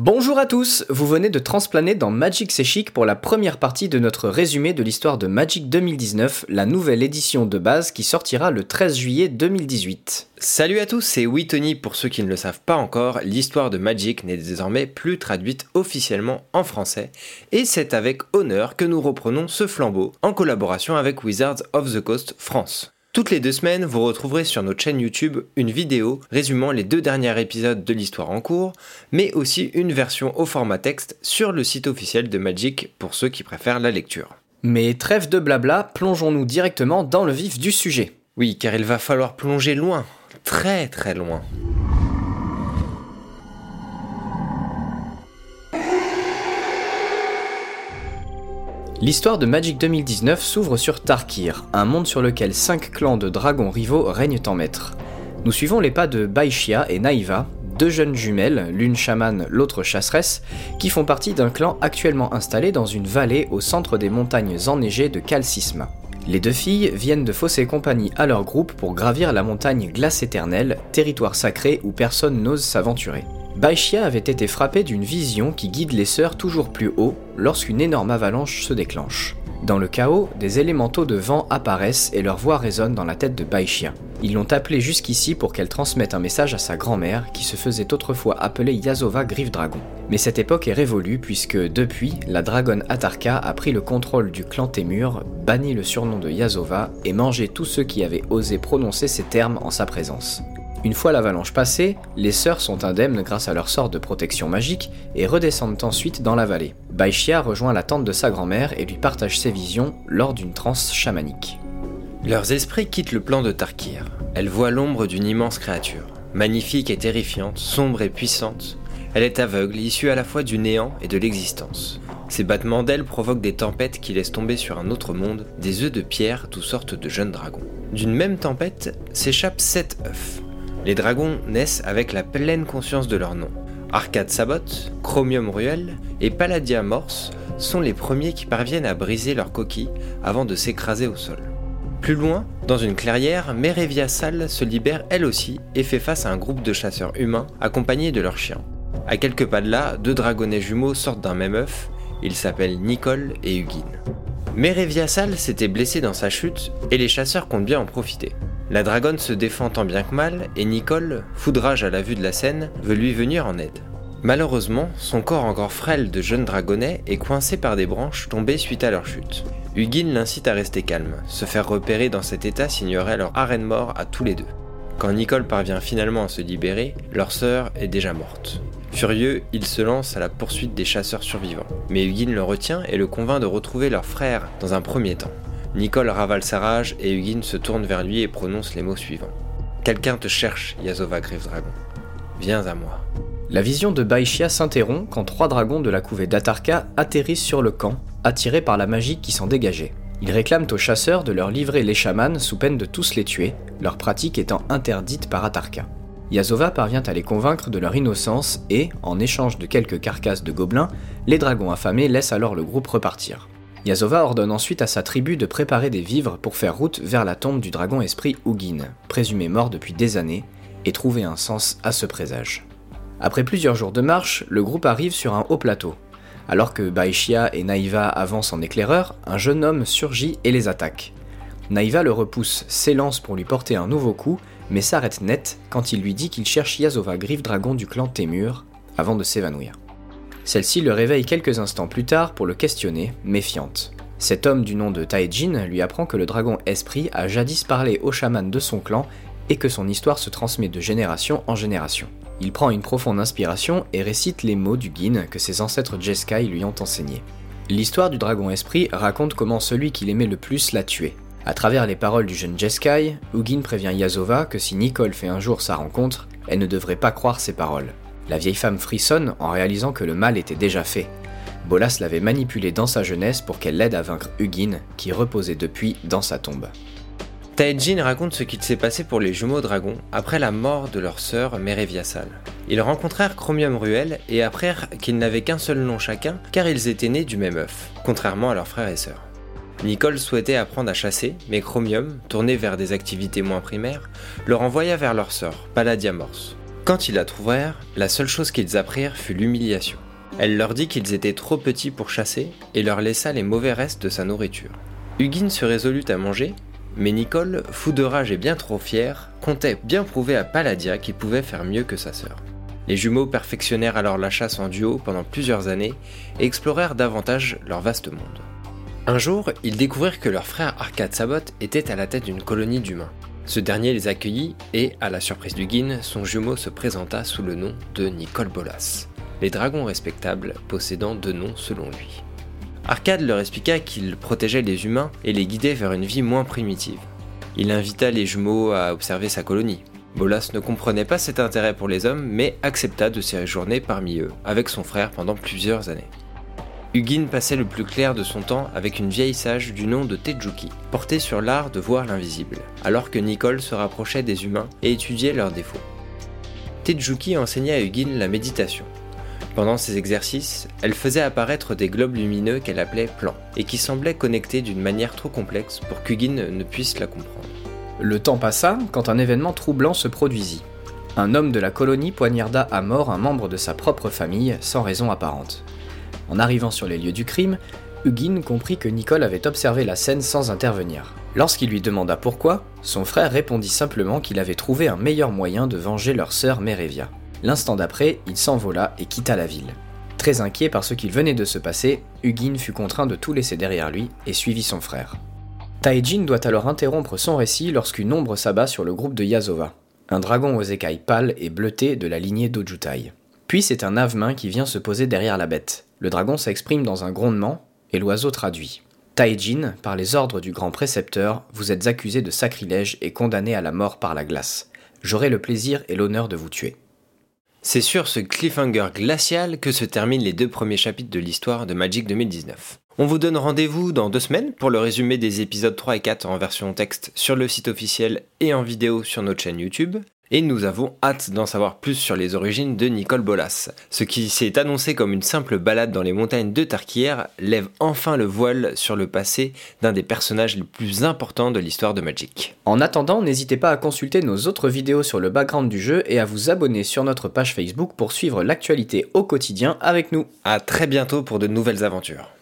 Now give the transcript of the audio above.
Bonjour à tous, vous venez de transplaner dans Magic C'est Chic pour la première partie de notre résumé de l'histoire de Magic 2019, la nouvelle édition de base qui sortira le 13 juillet 2018. Salut à tous, c'est Tony pour ceux qui ne le savent pas encore, l'histoire de Magic n'est désormais plus traduite officiellement en français, et c'est avec honneur que nous reprenons ce flambeau en collaboration avec Wizards of the Coast France. Toutes les deux semaines, vous retrouverez sur notre chaîne YouTube une vidéo résumant les deux derniers épisodes de l'histoire en cours, mais aussi une version au format texte sur le site officiel de Magic pour ceux qui préfèrent la lecture. Mais trêve de blabla, plongeons-nous directement dans le vif du sujet. Oui, car il va falloir plonger loin, très très loin. L'histoire de Magic 2019 s'ouvre sur Tarkir, un monde sur lequel cinq clans de dragons rivaux règnent en maître. Nous suivons les pas de Baishia et Naïva, deux jeunes jumelles, l'une chamane, l'autre chasseresse, qui font partie d'un clan actuellement installé dans une vallée au centre des montagnes enneigées de Calcisma. Les deux filles viennent de fausser compagnie à leur groupe pour gravir la montagne Glace éternelle, territoire sacré où personne n'ose s'aventurer. Baishia avait été frappé d'une vision qui guide les sœurs toujours plus haut lorsqu'une énorme avalanche se déclenche. Dans le chaos, des élémentaux de vent apparaissent et leur voix résonne dans la tête de Baishia. Ils l'ont appelée jusqu'ici pour qu'elle transmette un message à sa grand-mère qui se faisait autrefois appeler Yazova Griffe Dragon. Mais cette époque est révolue puisque depuis, la dragonne Atarka a pris le contrôle du clan Témur, banni le surnom de Yazova et mangé tous ceux qui avaient osé prononcer ces termes en sa présence. Une fois l'avalanche passée, les sœurs sont indemnes grâce à leur sort de protection magique et redescendent ensuite dans la vallée. Baishia rejoint la tente de sa grand-mère et lui partage ses visions lors d'une transe chamanique. Leurs esprits quittent le plan de Tarkir. Elle voit l'ombre d'une immense créature, magnifique et terrifiante, sombre et puissante. Elle est aveugle, issue à la fois du néant et de l'existence. Ses battements d'ailes provoquent des tempêtes qui laissent tomber sur un autre monde des œufs de pierre d'où sortent de jeunes dragons. D'une même tempête s'échappent sept œufs, les dragons naissent avec la pleine conscience de leur nom. Arcade Sabot, Chromium Ruel et Palladia Morse sont les premiers qui parviennent à briser leur coquille avant de s'écraser au sol. Plus loin, dans une clairière, Merevia Sal se libère elle aussi et fait face à un groupe de chasseurs humains accompagnés de leurs chiens. À quelques pas de là, deux dragonnets jumeaux sortent d'un même œuf, ils s'appellent Nicole et Hugin. Merevia Sal s'était blessé dans sa chute et les chasseurs comptent bien en profiter. La dragonne se défend tant bien que mal et Nicole, foudrage à la vue de la scène, veut lui venir en aide. Malheureusement, son corps encore frêle de jeune dragonnet est coincé par des branches tombées suite à leur chute. Hugin l'incite à rester calme. Se faire repérer dans cet état signerait leur arène mort à tous les deux. Quand Nicole parvient finalement à se libérer, leur sœur est déjà morte. Furieux, il se lance à la poursuite des chasseurs survivants. Mais Hugin le retient et le convainc de retrouver leur frère dans un premier temps. Nicole ravale sa rage et Hugin se tourne vers lui et prononce les mots suivants. Quelqu'un te cherche, Yazova Dragon. Viens à moi. La vision de Baishia s'interrompt quand trois dragons de la couvée d'Atarka atterrissent sur le camp, attirés par la magie qui s'en dégageait. Ils réclament aux chasseurs de leur livrer les chamans sous peine de tous les tuer, leur pratique étant interdite par Atarka. Yazova parvient à les convaincre de leur innocence et, en échange de quelques carcasses de gobelins, les dragons affamés laissent alors le groupe repartir. Yazova ordonne ensuite à sa tribu de préparer des vivres pour faire route vers la tombe du dragon esprit Hugin, présumé mort depuis des années, et trouver un sens à ce présage. Après plusieurs jours de marche, le groupe arrive sur un haut plateau. Alors que Baishia et Naïva avancent en éclaireur, un jeune homme surgit et les attaque. Naïva le repousse, s'élance pour lui porter un nouveau coup, mais s'arrête net quand il lui dit qu'il cherche Yazova Griffe Dragon du clan Témur, avant de s'évanouir. Celle-ci le réveille quelques instants plus tard pour le questionner, méfiante. Cet homme du nom de Taejin lui apprend que le dragon Esprit a jadis parlé au chaman de son clan et que son histoire se transmet de génération en génération. Il prend une profonde inspiration et récite les mots du Gin que ses ancêtres Jeskai lui ont enseignés. L'histoire du dragon esprit raconte comment celui qu'il aimait le plus l'a tué. À travers les paroles du jeune Jeskai, Ugin prévient Yazova que si Nicole fait un jour sa rencontre, elle ne devrait pas croire ses paroles. La vieille femme frissonne en réalisant que le mal était déjà fait. Bolas l'avait manipulée dans sa jeunesse pour qu'elle l'aide à vaincre Hugin, qui reposait depuis dans sa tombe. Taejin raconte ce qu'il s'est passé pour les jumeaux dragons après la mort de leur sœur Mereviasal. Ils rencontrèrent Chromium Ruel et apprirent qu'ils n'avaient qu'un seul nom chacun car ils étaient nés du même œuf, contrairement à leurs frères et sœurs. Nicole souhaitait apprendre à chasser, mais Chromium, tourné vers des activités moins primaires, leur envoya vers leur sœur, Palladia Morse. Quand ils la trouvèrent, la seule chose qu'ils apprirent fut l'humiliation. Elle leur dit qu'ils étaient trop petits pour chasser et leur laissa les mauvais restes de sa nourriture. Huguin se résolut à manger, mais Nicole, fou de rage et bien trop fier, comptait bien prouver à Palladia qu'il pouvait faire mieux que sa sœur. Les jumeaux perfectionnèrent alors la chasse en duo pendant plusieurs années et explorèrent davantage leur vaste monde. Un jour, ils découvrirent que leur frère Arcade Sabot était à la tête d'une colonie d'humains. Ce dernier les accueillit et, à la surprise du Guin, son jumeau se présenta sous le nom de Nicole Bolas, les dragons respectables possédant deux noms selon lui. Arcade leur expliqua qu'il protégeait les humains et les guidait vers une vie moins primitive. Il invita les jumeaux à observer sa colonie. Bolas ne comprenait pas cet intérêt pour les hommes, mais accepta de séjourner parmi eux, avec son frère pendant plusieurs années. Hugin passait le plus clair de son temps avec une vieille sage du nom de Tejuki, portée sur l'art de voir l'invisible, alors que Nicole se rapprochait des humains et étudiait leurs défauts. Tejuki enseignait à Hugin la méditation, pendant ces exercices, elle faisait apparaître des globes lumineux qu'elle appelait plans, et qui semblaient connectés d'une manière trop complexe pour qu'Hugin ne puisse la comprendre. Le temps passa quand un événement troublant se produisit. Un homme de la colonie poignarda à mort un membre de sa propre famille sans raison apparente. En arrivant sur les lieux du crime, Hugin comprit que Nicole avait observé la scène sans intervenir. Lorsqu'il lui demanda pourquoi, son frère répondit simplement qu'il avait trouvé un meilleur moyen de venger leur sœur Merevia. L'instant d'après, il s'envola et quitta la ville. Très inquiet par ce qu'il venait de se passer, Hugin fut contraint de tout laisser derrière lui et suivit son frère. Taijin doit alors interrompre son récit lorsqu'une ombre s'abat sur le groupe de Yasova, un dragon aux écailles pâles et bleutées de la lignée d'Ojutai. Puis c'est un avemain qui vient se poser derrière la bête. Le dragon s'exprime dans un grondement et l'oiseau traduit. Taijin, par les ordres du grand précepteur, vous êtes accusé de sacrilège et condamné à la mort par la glace. J'aurai le plaisir et l'honneur de vous tuer. C'est sur ce cliffhanger glacial que se terminent les deux premiers chapitres de l'histoire de Magic 2019. On vous donne rendez-vous dans deux semaines pour le résumé des épisodes 3 et 4 en version texte sur le site officiel et en vidéo sur notre chaîne YouTube et nous avons hâte d'en savoir plus sur les origines de Nicole Bolas. Ce qui s'est annoncé comme une simple balade dans les montagnes de Tarkir lève enfin le voile sur le passé d'un des personnages les plus importants de l'histoire de Magic. En attendant, n'hésitez pas à consulter nos autres vidéos sur le background du jeu et à vous abonner sur notre page Facebook pour suivre l'actualité au quotidien avec nous. A très bientôt pour de nouvelles aventures.